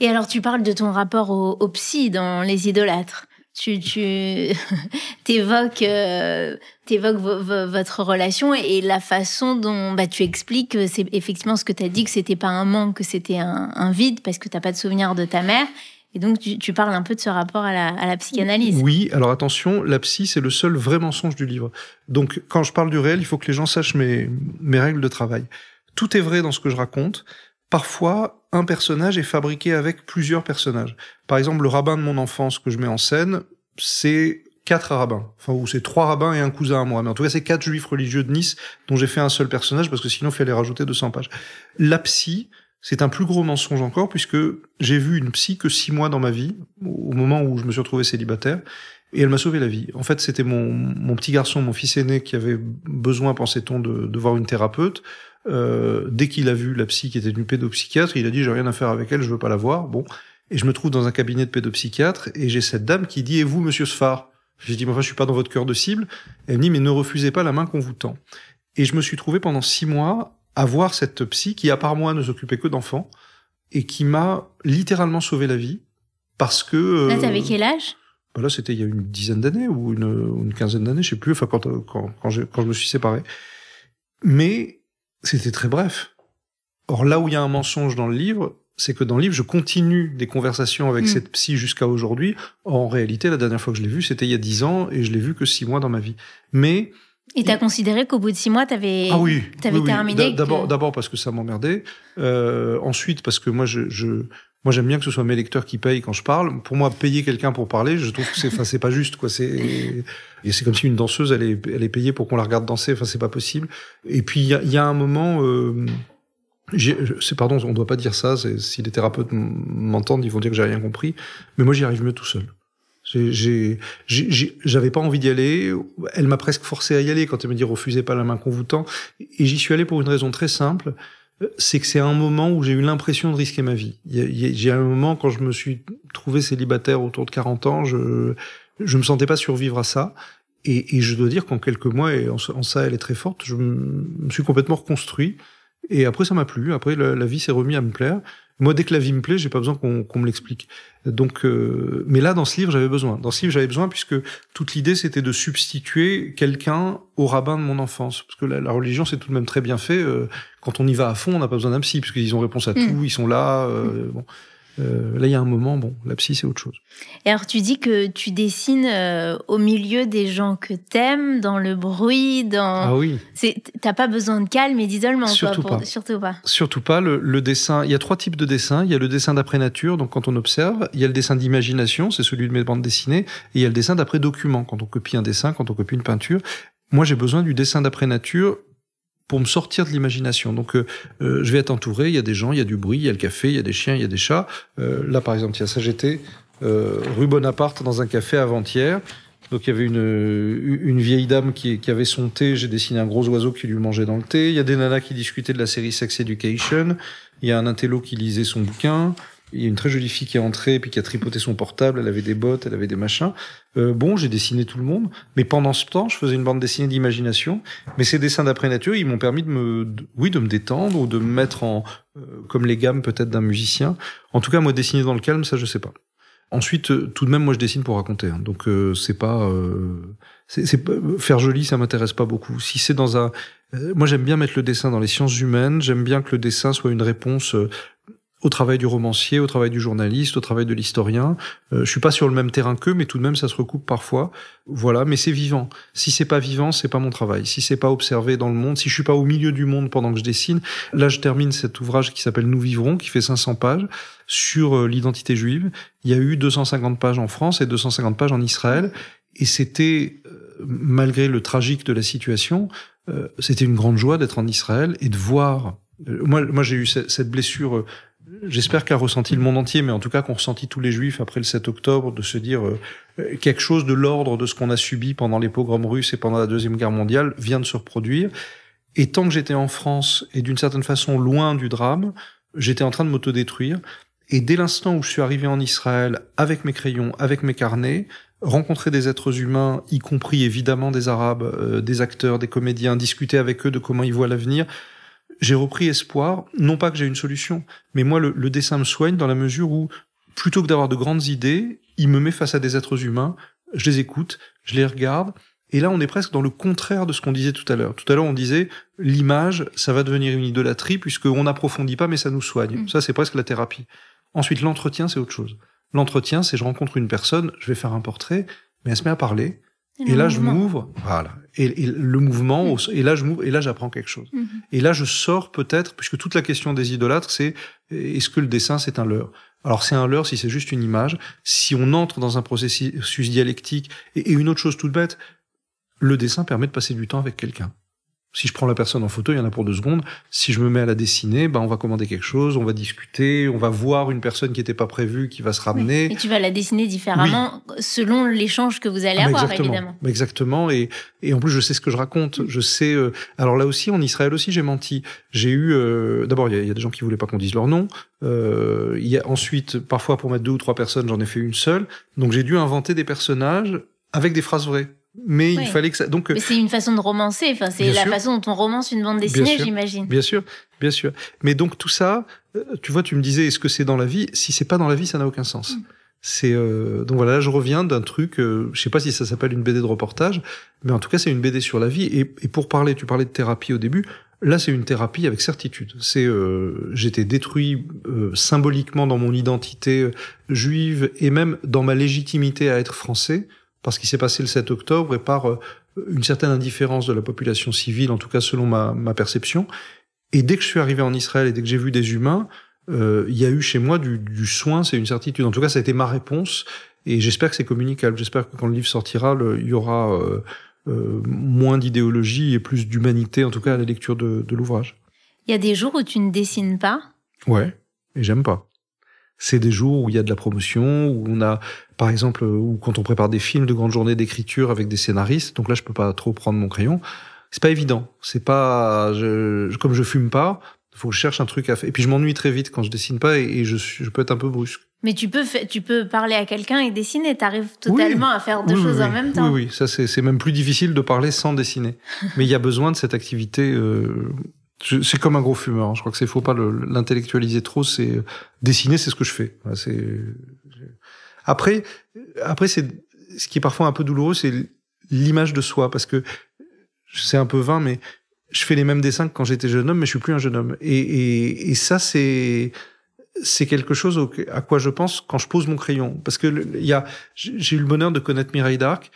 S2: Et alors, tu parles de ton rapport au, psy dans Les idolâtres. Tu, tu évoques, euh, votre relation et la façon dont bah, tu expliques que c'est effectivement ce que tu as dit, que c'était pas un manque, que c'était un, un, vide parce que tu n'as pas de souvenir de ta mère et donc, tu, parles un peu de ce rapport à la, psychanalyse.
S1: Oui, alors attention, la psy, c'est le seul vrai mensonge du livre. Donc, quand je parle du réel, il faut que les gens sachent mes, mes règles de travail. Tout est vrai dans ce que je raconte. Parfois, un personnage est fabriqué avec plusieurs personnages. Par exemple, le rabbin de mon enfance que je mets en scène, c'est quatre rabbins. Enfin, ou c'est trois rabbins et un cousin à moi. Mais en tout cas, c'est quatre juifs religieux de Nice dont j'ai fait un seul personnage parce que sinon, il fallait rajouter 200 pages. La psy, c'est un plus gros mensonge encore puisque j'ai vu une psy que six mois dans ma vie, au moment où je me suis retrouvé célibataire, et elle m'a sauvé la vie. En fait, c'était mon, petit garçon, mon fils aîné, qui avait besoin, pensait-on, de, voir une thérapeute. Euh, dès qu'il a vu la psy qui était une pédopsychiatre, il a dit j'ai rien à faire avec elle, je veux pas la voir. Bon, et je me trouve dans un cabinet de pédopsychiatre et j'ai cette dame qui dit et vous, Monsieur Sfar? J'ai dit, enfin, je suis pas dans votre cœur de cible. Elle me dit, mais ne refusez pas la main qu'on vous tend. Et je me suis trouvé pendant six mois à voir cette psy qui, à part moi, ne s'occupait que d'enfants et qui m'a littéralement sauvé la vie parce que.
S2: Euh, là, t'avais quel âge?
S1: bah Là, c'était il y a une dizaine d'années ou une, une, quinzaine d'années, je sais plus. Enfin, quand quand quand je, quand je me suis séparé. Mais c'était très bref. Or là où il y a un mensonge dans le livre, c'est que dans le livre, je continue des conversations avec mm. cette psy jusqu'à aujourd'hui. En réalité, la dernière fois que je l'ai vue, c'était il y a dix ans et je l'ai vue que six mois dans ma vie. Mais
S2: et t'as considéré qu'au bout de six mois, t'avais
S1: ah oui,
S2: avais terminé
S1: D'abord, d'abord parce que ça m'emmerdait. Euh, ensuite, parce que moi, je, je moi, j'aime bien que ce soit mes lecteurs qui payent quand je parle. Pour moi, payer quelqu'un pour parler, je trouve que c'est, enfin, c'est pas juste, quoi. C'est, c'est comme si une danseuse, elle est, elle est payée pour qu'on la regarde danser. Enfin, c'est pas possible. Et puis, il y a, y a, un moment, euh, c'est pardon, on doit pas dire ça. Si les thérapeutes m'entendent, ils vont dire que j'ai rien compris. Mais moi, j'y arrive mieux tout seul. J'avais pas envie d'y aller. Elle m'a presque forcé à y aller quand elle me dit refusez pas la main qu'on vous tend. Et j'y suis allé pour une raison très simple. C'est que c'est un moment où j'ai eu l'impression de risquer ma vie. J'ai un moment quand je me suis trouvé célibataire autour de 40 ans, je je me sentais pas survivre à ça. Et, et je dois dire qu'en quelques mois, et en, ça elle est très forte, je me suis complètement reconstruit. Et après, ça m'a plu. Après, la, vie s'est remis à me plaire. Moi, dès que la vie me plaît, j'ai pas besoin qu'on me l'explique. Donc, euh, mais là, dans ce livre, j'avais besoin. Dans ce livre, j'avais besoin puisque toute l'idée, c'était de substituer quelqu'un au rabbin de mon enfance. Parce que la, religion, c'est tout de même très bien fait. Euh, quand on y va à fond, on n'a pas besoin d'un psy, puisqu'ils ont réponse à mm. tout, ils sont là. Euh, bon. Euh, là, il y a un moment, bon, la psy, c'est autre chose.
S2: Et alors, tu dis que tu dessines euh, au milieu des gens que t'aimes, dans le bruit, dans.
S1: Ah oui.
S2: T'as pas besoin de calme et d'isolement,
S1: Surtout pas. Surtout pas. Surtout pas. Le, dessin, il y a trois types de dessins. Il y a le dessin d'après nature, donc quand on observe. Il y a le dessin d'imagination, c'est celui de mes bandes dessinées. Et il y a le dessin d'après document, quand on copie un dessin, quand on copie une peinture. Moi, j'ai besoin du dessin d'après nature pour me sortir de l'imagination. Donc, euh, euh, je vais être entouré, il y a des gens, il y a du bruit, il y a le café, il y a des chiens, il y a des chats. Euh, là, par exemple, il y a ça, j'étais rue Bonaparte dans un café avant-hier. Donc, il y avait une, une vieille dame qui, qui avait son thé. J'ai dessiné un gros oiseau qui lui mangeait dans le thé. Il y a des nanas qui discutaient de la série Sex Education. Il y a un intello qui lisait son bouquin. Il y a une très jolie fille qui est entrée puis qui a tripoté son portable. Elle avait des bottes, elle avait des machins. Euh, bon, j'ai dessiné tout le monde, mais pendant ce temps, je faisais une bande dessinée d'imagination. Mais ces dessins d'après nature, ils m'ont permis de me, oui, de me détendre ou de me mettre en, euh, comme les gammes peut-être d'un musicien. En tout cas, moi, dessiner dans le calme, ça, je sais pas. Ensuite, euh, tout de même, moi, je dessine pour raconter. Hein. donc, c'est pas, c'est faire joli, ça m'intéresse pas beaucoup. Si c'est dans un, moi, j'aime bien mettre le dessin dans les sciences humaines. J'aime bien que le dessin soit une réponse au travail du romancier, au travail du journaliste, au travail de l'historien. Euh, je suis pas sur le même terrain qu'eux, mais tout de même ça se recoupe parfois. Voilà, mais c'est vivant. Si c'est pas vivant, c'est pas mon travail. Si c'est pas observé dans le monde, si je suis pas au milieu du monde pendant que je dessine, là je termine cet ouvrage qui s'appelle Nous vivrons, qui fait 500 pages sur euh, l'identité juive. Il y a eu 250 pages en France et 250 pages en Israël, et c'était euh, malgré le tragique de la situation, euh, c'était une grande joie d'être en Israël et de voir. moi, moi j'ai eu cette blessure j'espère qu'a ressenti le monde entier, mais en tout cas qu'ont ressenti tous les juifs après le 7 octobre, de se dire euh, quelque chose de l'ordre de ce qu'on a subi pendant les pogroms russes et pendant la Deuxième Guerre mondiale vient de se reproduire. Et tant que j'étais en France et d'une certaine façon loin du drame, j'étais en train de m'autodétruire. Et dès l'instant où je suis arrivé en Israël avec mes crayons, avec mes carnets, rencontrer des êtres humains, y compris évidemment des Arabes, euh, des acteurs, des comédiens, discuter avec eux de comment ils voient l'avenir, j'ai repris espoir, non pas que j'ai une solution, mais moi le, dessin me soigne dans la mesure où, plutôt que d'avoir de grandes idées, il me met face à des êtres humains, je les écoute, je les regarde, et là on est presque dans le contraire de ce qu'on disait tout à l'heure. Tout à l'heure on disait l'image, ça va devenir une idolâtrie puisqu'on n'approfondit pas mais ça nous soigne. Mm. Ça c'est presque la thérapie. Ensuite l'entretien c'est autre chose. L'entretien c'est je rencontre une personne, je vais faire un portrait, mais elle se met à parler, et, là, je m'ouvre, voilà. Et, le mouvement, mm. et là, je m'ouvre, et là, j'apprends quelque chose. Mm-hmm. Et là, je sors peut-être, puisque toute la question des idolâtres, c'est est-ce que le dessin, c'est un leurre? Alors, c'est un leurre si c'est juste une image. Si on entre dans un processus dialectique, et une autre chose toute bête, le dessin permet de passer du temps avec quelqu'un. Si je prends la personne en photo, il y en a pour deux secondes. Si je me mets à la dessiner, ben on va commander quelque chose, on va discuter, on va voir une personne qui n'était pas prévue, qui va se ramener.
S2: Et tu vas la dessiner différemment selon l'échange que vous allez ah, avoir, évidemment.
S1: Exactement. Et, et en plus, je sais ce que je raconte. Je sais. Euh, alors là aussi, en Israël aussi, j'ai menti. J'ai eu. Euh, d'abord, il y, a des gens qui voulaient pas qu'on dise leur nom. Euh, il y a ensuite, parfois, pour mettre deux ou trois personnes, j'en ai fait une seule. Donc j'ai dû inventer des personnages avec des phrases vraies. Mais il fallait que ça. Donc,
S2: Mais c'est une façon de romancer. Enfin, c'est la
S1: sûr.
S2: façon dont on romance une bande dessinée, j'imagine.
S1: Bien sûr, bien sûr. Mais donc tout ça, euh, tu vois, tu me disais, est-ce que c'est dans la vie? Si c'est pas dans la vie, ça n'a aucun sens.
S2: Mm.
S1: C'est euh, donc voilà, là, je reviens d'un truc. euh, je sais pas si ça s'appelle une BD de reportage, mais en tout cas, c'est une BD sur la vie. Et, et pour parler, tu parlais de thérapie au début. Là, c'est une thérapie avec certitude. C'est euh, j'étais détruit euh, symboliquement dans mon identité euh, juive et même dans ma légitimité à être français, parce qu'il s'est passé le 7 octobre et par euh, une certaine indifférence de la population civile, en tout cas selon ma, ma perception. Et dès que je suis arrivé en Israël et dès que j'ai vu des humains, euh, il y a eu chez moi du, du soin, c'est une certitude. En tout cas, ça a été ma réponse. Et j'espère que c'est communicable. J'espère que quand le livre sortira, il y aura euh, euh, moins d'idéologie et plus d'humanité, en tout cas à la lecture de, de l'ouvrage.
S2: Il y a des jours où tu ne dessines pas?
S1: Ouais, et j'aime pas. C'est des jours où il y a de la promotion, où on a, par exemple, euh, ou quand on prépare des films de grande journée d'écriture avec des scénaristes. Donc là, je peux pas trop prendre mon crayon. C'est pas évident. C'est pas, je, comme je fume pas, faut que je cherche un truc à faire. Et puis je m'ennuie très vite quand je dessine pas et, et je, suis- je peux être un peu brusque.
S2: Mais tu peux, tu peux parler à quelqu'un et dessiner. Tu arrives totalement à faire deux
S1: Oui,
S2: choses
S1: oui,
S2: en même temps.
S1: Oui, oui, ça c'est c'est même plus difficile de parler sans dessiner. Mais il y a besoin de cette activité. Euh, c'est comme un gros fumeur. hein. Je crois que c'est faut pas le- l'intellectualiser trop. C'est dessiner, c'est ce que je fais. C'est après, après c'est ce qui est parfois un peu douloureux, c'est l'image de soi parce que c'est un peu vain, mais je fais les mêmes dessins que quand j'étais jeune homme, mais je suis plus un jeune homme. Et, et, et ça, c'est c'est quelque chose au- à quoi je pense quand je pose mon crayon. Parce que il j'ai eu le bonheur de connaître Mireille Darc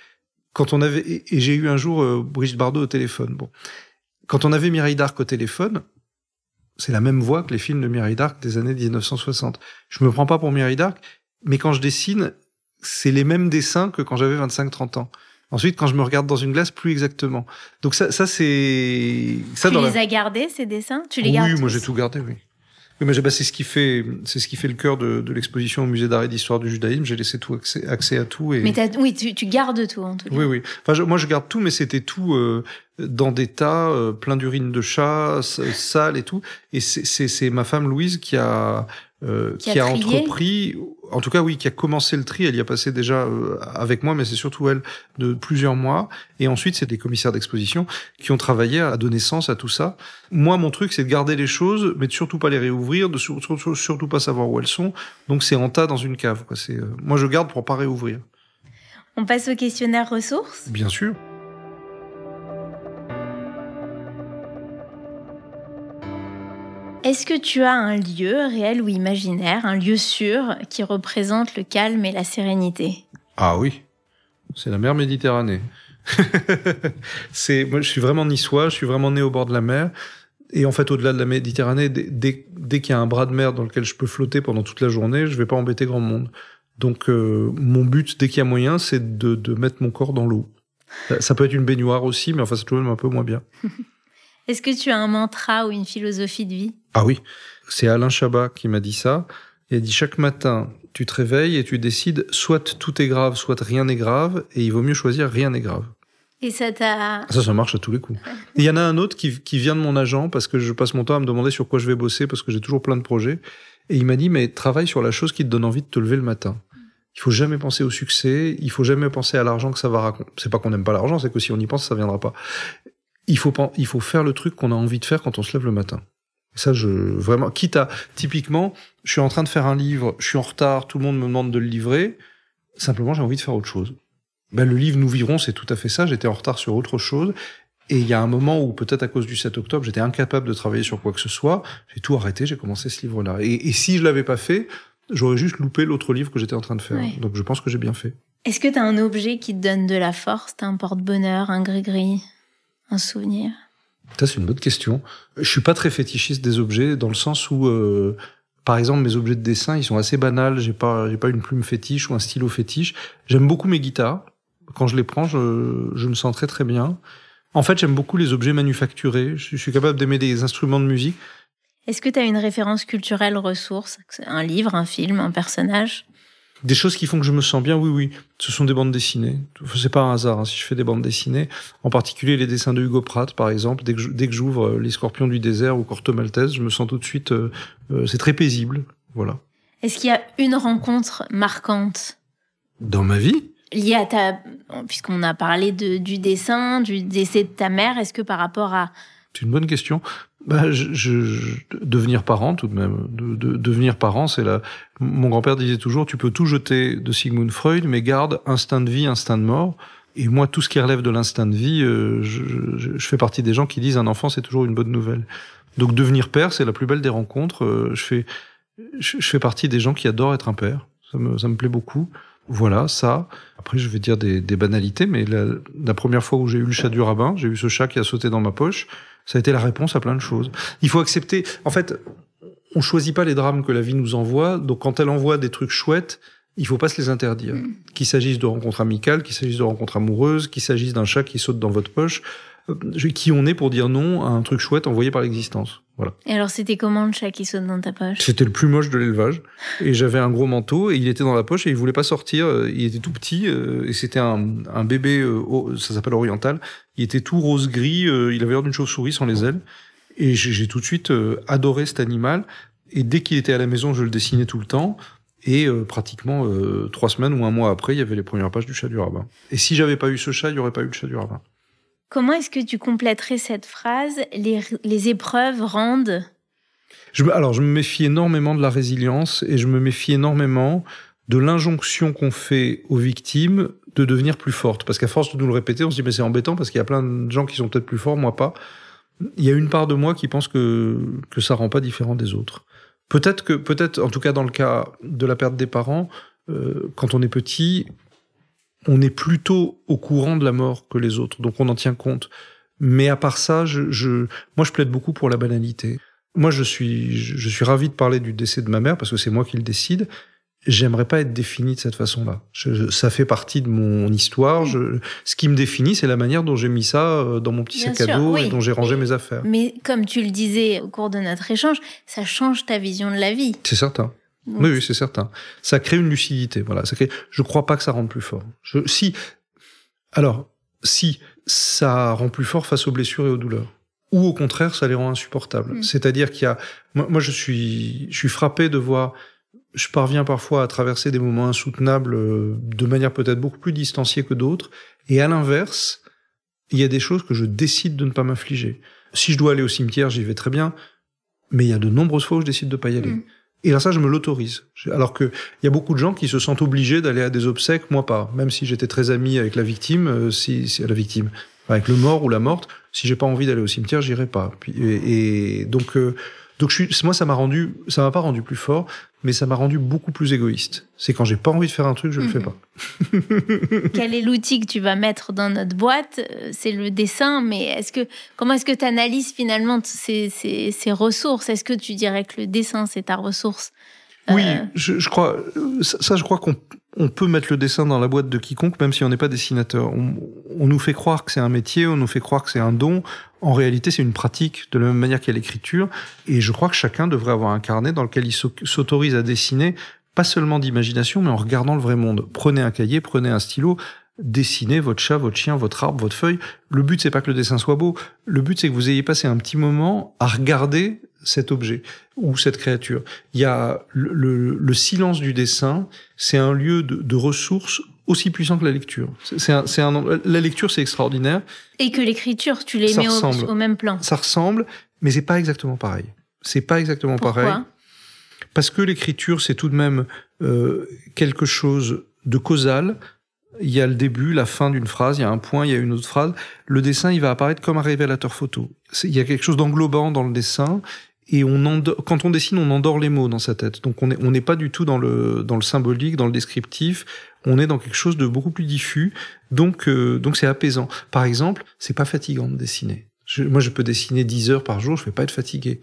S1: quand on avait, et et j'ai eu un jour euh, Brigitte Bardot au téléphone. Bon, quand on avait Mireille Darc au téléphone, c'est la même voix que les films de Mireille Darc des années 1960. Je me prends pas pour Mireille Darc, mais quand je dessine, c'est les mêmes dessins que quand j'avais 25-30 ans. Ensuite, quand je me regarde dans une glace, plus exactement. Donc ça, ça c'est ça
S2: Tu
S1: dans
S2: les
S1: la...
S2: as gardés, ces dessins? Tu les
S1: oui,
S2: gardes
S1: moi
S2: tous
S1: j'ai tout gardé, oui. Oui, mais c'est ce qui fait, c'est ce qui fait le cœur de, de l'exposition au musée d'art et d'histoire du judaïsme. J'ai laissé tout accès, accès à tout et.
S2: Mais oui, tu, tu gardes tout en tout cas.
S1: Oui, oui. Enfin, je- moi, je garde tout, mais c'était tout euh, dans des tas, euh, plein d'urine de chat, s- sale et tout. Et c'est- ma femme Louise qui a euh,
S2: Qui
S1: qui,
S2: a
S1: a,
S2: trié
S1: entrepris, en tout cas oui, qui a commencé le tri. Elle y a passé déjà euh, avec moi, mais c'est surtout elle de plusieurs mois. Et ensuite, c'est des commissaires d'exposition qui ont travaillé à donner sens à tout ça. Moi, mon truc, c'est de garder les choses, mais de surtout pas les réouvrir, de sur- sur- surtout pas savoir où elles sont. Donc, c'est en tas dans une cave. Quoi. C'est, euh, moi, je garde pour pas réouvrir.
S2: On passe au questionnaire ressources.
S1: Bien sûr.
S2: Est-ce que tu as un lieu réel ou imaginaire, un lieu sûr qui représente le calme et la sérénité?
S1: Ah oui, c'est la mer Méditerranée. c'est, moi, je suis vraiment niçois, je suis vraiment né au bord de la mer. Et en fait, au-delà de la Méditerranée, dès, dès, dès qu'il y a un bras de mer dans lequel je peux flotter pendant toute la journée, je vais pas embêter grand monde. Donc, euh, mon but, dès qu'il y a moyen, c'est de, de mettre mon corps dans l'eau. Ça, ça peut être une baignoire aussi, mais enfin, c'est toujours un peu moins bien.
S2: Est-ce que tu as un mantra ou une philosophie de vie?
S1: Ah oui, c'est Alain Chabat qui m'a dit ça. Il a dit chaque matin, tu te réveilles et tu décides soit tout est grave, soit rien n'est grave, et il vaut mieux choisir rien n'est grave.
S2: Et ça t'a...
S1: Ça, ça marche à tous les coups. Il y en a un autre qui, qui vient de mon agent parce que je passe mon temps à me demander sur quoi je vais bosser parce que j'ai toujours plein de projets. Et il m'a dit, mais travaille sur la chose qui te donne envie de te lever le matin. Il faut jamais penser au succès, il faut jamais penser à l'argent que ça va raconter. C'est pas qu'on n'aime pas l'argent, c'est que si on y pense, ça viendra pas. Il faut, il faut faire le truc qu'on a envie de faire quand on se lève le matin. Ça, je, vraiment, quitte à, typiquement, je suis en train de faire un livre, je suis en retard, tout le monde me demande de le livrer. Simplement, j'ai envie de faire autre chose. Ben, le livre Nous vivrons, c'est tout à fait ça. J'étais en retard sur autre chose. Et il y a un moment où, peut-être à cause du 7 octobre, j'étais incapable de travailler sur quoi que ce soit. J'ai tout arrêté, j'ai commencé ce livre-là. Et, et si je l'avais pas fait, j'aurais juste loupé l'autre livre que j'étais en train de faire.
S2: Ouais.
S1: Donc je pense que j'ai bien fait.
S2: Est-ce que tu as un objet qui te donne de la force? T'as un porte-bonheur, un gris-gris, un souvenir?
S1: Ça, c'est une bonne question. Je suis pas très fétichiste des objets dans le sens où, euh, par exemple, mes objets de dessin, ils sont assez banals. J'ai pas, j'ai pas une plume fétiche ou un stylo fétiche. J'aime beaucoup mes guitares. Quand je les prends, je, je me sens très très bien. En fait, j'aime beaucoup les objets manufacturés. Je, je suis capable d'aimer des instruments de musique.
S2: Est-ce que tu as une référence culturelle ressource? Un livre, un film, un personnage?
S1: Des choses qui font que je me sens bien, oui, oui. Ce sont des bandes dessinées. C'est pas un hasard hein, si je fais des bandes dessinées. En particulier les dessins de Hugo Pratt, par exemple. Dès que j'ouvre euh, Les Scorpions du désert ou Corto Maltese, je me sens tout de suite. euh, euh, c'est très paisible. Voilà.
S2: Est-ce qu'il y a une rencontre marquante?
S1: Dans ma vie,
S2: liée à ta puisqu'on a parlé de, du dessin, du décès de ta mère, est-ce que par rapport à...
S1: C'est une bonne question. Bah, je, je, devenir parent tout de même. De, de, devenir parent, c'est la. Mon grand-père disait toujours, tu peux tout jeter de Sigmund Freud, mais garde instinct de vie, instinct de mort. Et moi, tout ce qui relève de l'instinct de vie, euh, je, je, je, fais partie des gens qui disent un enfant, c'est toujours une bonne nouvelle. Donc devenir père, c'est la plus belle des rencontres. Euh, je fais, je, fais partie des gens qui adorent être un père. Ça me, ça me plaît beaucoup. Voilà, ça. Après, je vais dire des, des banalités, mais la, la, première fois où j'ai eu le chat du rabbin, j'ai eu ce chat qui a sauté dans ma poche. Ça a été la réponse à plein de choses. Il faut accepter. En fait, on choisit pas les drames que la vie nous envoie. Donc, quand elle envoie des trucs chouettes, il faut pas se les interdire. Mm. Qu'il s'agisse de rencontres amicales, qu'il s'agisse de rencontres amoureuses, qu'il s'agisse d'un chat qui saute dans votre poche, qui on est pour dire non à un truc chouette envoyé par l'existence. Voilà.
S2: Et alors, c'était comment le chat qui saute dans ta poche?
S1: C'était le plus moche de l'élevage. Et j'avais un gros manteau et il était dans la poche et il voulait pas sortir. Euh, il était tout petit euh, et c'était un, un bébé, ça s'appelle oriental. Il était tout rose gris. Il avait l'air d'une chauve-souris sans les ailes. Et j'ai tout de suite adoré cet animal. Et dès qu'il était à la maison, je le dessinais tout le temps. Et euh, pratiquement euh, trois semaines ou un mois après, il y avait les premières pages du chat du rabbin. Et si j'avais pas eu ce chat, il n'y aurait pas eu le chat du rabbin.
S2: Comment est-ce que tu compléterais cette phrase les, épreuves rendent?
S1: Alors, je me méfie énormément de la résilience et je me méfie énormément de l'injonction qu'on fait aux victimes de devenir plus fortes. Parce qu'à force de nous le répéter, on se dit mais c'est embêtant parce qu'il y a plein de gens qui sont peut-être plus forts, moi pas. Il y a une part de moi qui pense que que ça rend pas différent des autres. Peut-être que, peut-être, en tout cas dans le cas de la perte des parents, euh, quand on est petit, on est plutôt au courant de la mort que les autres, donc on en tient compte. Mais à part ça, je, je, moi je plaide beaucoup pour la banalité. Moi je suis, je suis ravi de parler du décès de ma mère parce que c'est moi qui le décide, j'aimerais pas être défini de cette façon-là. ça fait partie de mon histoire. Je, ce qui me définit, c'est la manière dont j'ai mis ça euh, dans mon petit sac à dos et dont j'ai rangé mes affaires.
S2: Mais comme tu le disais au cours de notre échange, ça change ta vision de la vie.
S1: C'est certain. Oui, oui, c'est certain. Ça crée une lucidité. Voilà. Ça crée. Je crois pas que ça rende plus fort. Je, si, alors, si ça rend plus fort face aux blessures et aux douleurs ou au contraire, ça les rend insupportables. Mm. C'est-à-dire qu'il y a, moi, moi, je suis, je suis frappé de voir je parviens parfois à traverser des moments insoutenables euh, de manière peut-être beaucoup plus distanciée que d'autres. Et à l'inverse, il y a des choses que je décide de ne pas m'infliger. Si je dois aller au cimetière, j'y vais très bien. Mais il y a de nombreuses fois où je décide de pas y aller. Mm. Et là, ça, je me l'autorise. Alors que il y a beaucoup de gens qui se sentent obligés d'aller à des obsèques, moi pas. Même si j'étais très ami avec la victime, euh, si, si la victime, avec le mort ou la morte, si j'ai pas envie d'aller au cimetière, j'irai pas. et, donc, euh, donc moi, ça m'a rendu, ça m'a pas rendu plus fort, mais ça m'a rendu beaucoup plus égoïste. C'est quand j'ai pas envie de faire un truc, je le fais mhm.
S2: pas. Quel est l'outil que tu vas mettre dans notre boîte? Euh, C'est le dessin, mais est-ce que comment est-ce que tu analyses finalement ces, ces, ces ressources? Est-ce que tu dirais que le dessin c'est ta ressource?
S1: Oui, euh, je, je, crois. Ça, je crois qu'on on peut mettre le dessin dans la boîte de quiconque, même si on n'est pas dessinateur. On, nous fait croire que c'est un métier, on nous fait croire que c'est un don. En réalité, c'est une pratique, de la même manière qu'il y a l'écriture. Et je crois que chacun devrait avoir un carnet dans lequel il s'autorise à dessiner, pas seulement d'imagination, mais en regardant le vrai monde. Prenez un cahier, prenez un stylo, dessinez votre chat, votre chien, votre arbre, votre feuille. Le but, c'est pas que le dessin soit beau. Le but, c'est que vous ayez passé un petit moment à regarder cet objet ou cette créature. Il y a le, le, silence du dessin, c'est un lieu de, de, ressources aussi puissant que la lecture. C'est un, un, la lecture, c'est extraordinaire.
S2: Et que l'écriture, tu les mets au, même plan.
S1: Ça ressemble, mais c'est pas exactement pareil. C'est pas exactement
S2: Pourquoi
S1: pareil. Parce que l'écriture, c'est tout de même euh, quelque chose de causal, il y a le début, la fin d'une phrase, il y a un point, il y a une autre phrase. Le dessin, il va apparaître comme un révélateur photo. Il y a quelque chose d'englobant dans le dessin et on quand on dessine, on endort les mots dans sa tête. Donc on n'est on n'est pas du tout dans le dans le symbolique, dans le descriptif. On est dans quelque chose de beaucoup plus diffus. Donc euh, donc c'est apaisant. Par exemple, c'est pas fatigant de dessiner. moi, je peux dessiner 10 heures par jour, je vais pas être fatigué.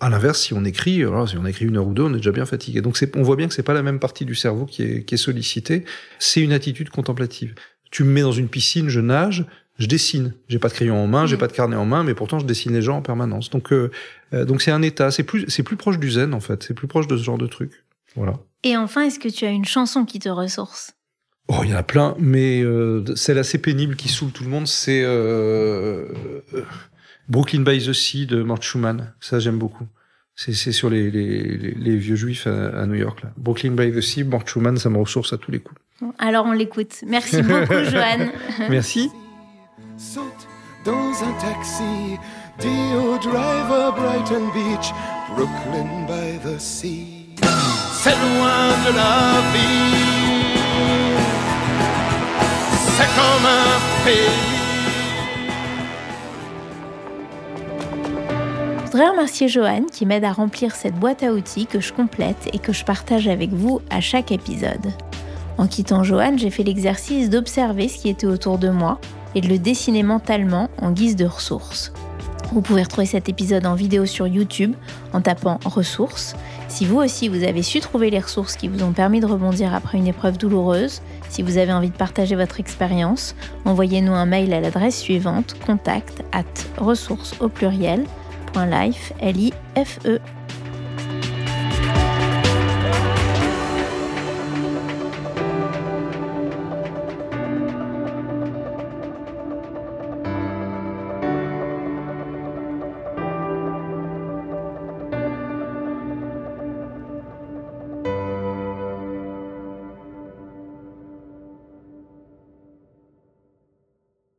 S1: À l'inverse, si on écrit, alors si on écrit une heure ou deux, on est déjà bien fatigué. Donc on voit bien que c'est pas la même partie du cerveau qui est, qui est sollicitée. C'est une attitude contemplative. Tu me mets dans une piscine, je nage, je dessine. J'ai pas de crayon en main, j'ai mm. pas de carnet en main, mais pourtant je dessine les gens en permanence. Donc euh, euh, donc c'est un état. C'est plus c'est plus proche du zen en fait. C'est plus proche de ce genre de truc. Voilà.
S2: Et enfin, est-ce que tu as une chanson qui te ressource?
S1: Oh, il y en a plein, mais euh, celle assez pénible qui saoule tout le monde, c'est euh, Brooklyn by the Sea de Mort Schumann. Ça, j'aime beaucoup. C'est sur les, les, les, vieux juifs à, New York. Là. Brooklyn by the Sea, Mort Schumann, ça me ressource à tous les coups.
S2: Alors on l'écoute. Merci beaucoup, Joanne.
S1: Merci.
S3: Dans un taxi, Dio Driver, Brighton Beach, Brooklyn by the sea. C'est loin de la vie, c'est comme un pays.
S2: Je voudrais remercier Joanne qui m'aide à remplir cette boîte à outils que je complète et que je partage avec vous à chaque épisode. En quittant Joanne, j'ai fait l'exercice d'observer ce qui était autour de moi et de le dessiner mentalement en guise de ressources. Vous pouvez retrouver cet épisode en vidéo sur YouTube en tapant ressources. Si vous aussi vous avez su trouver les ressources qui vous ont permis de rebondir après une épreuve douloureuse, si vous avez envie de partager votre expérience, envoyez-nous un mail à l'adresse suivante contact at ressources au pluriel life, L-I-F-E.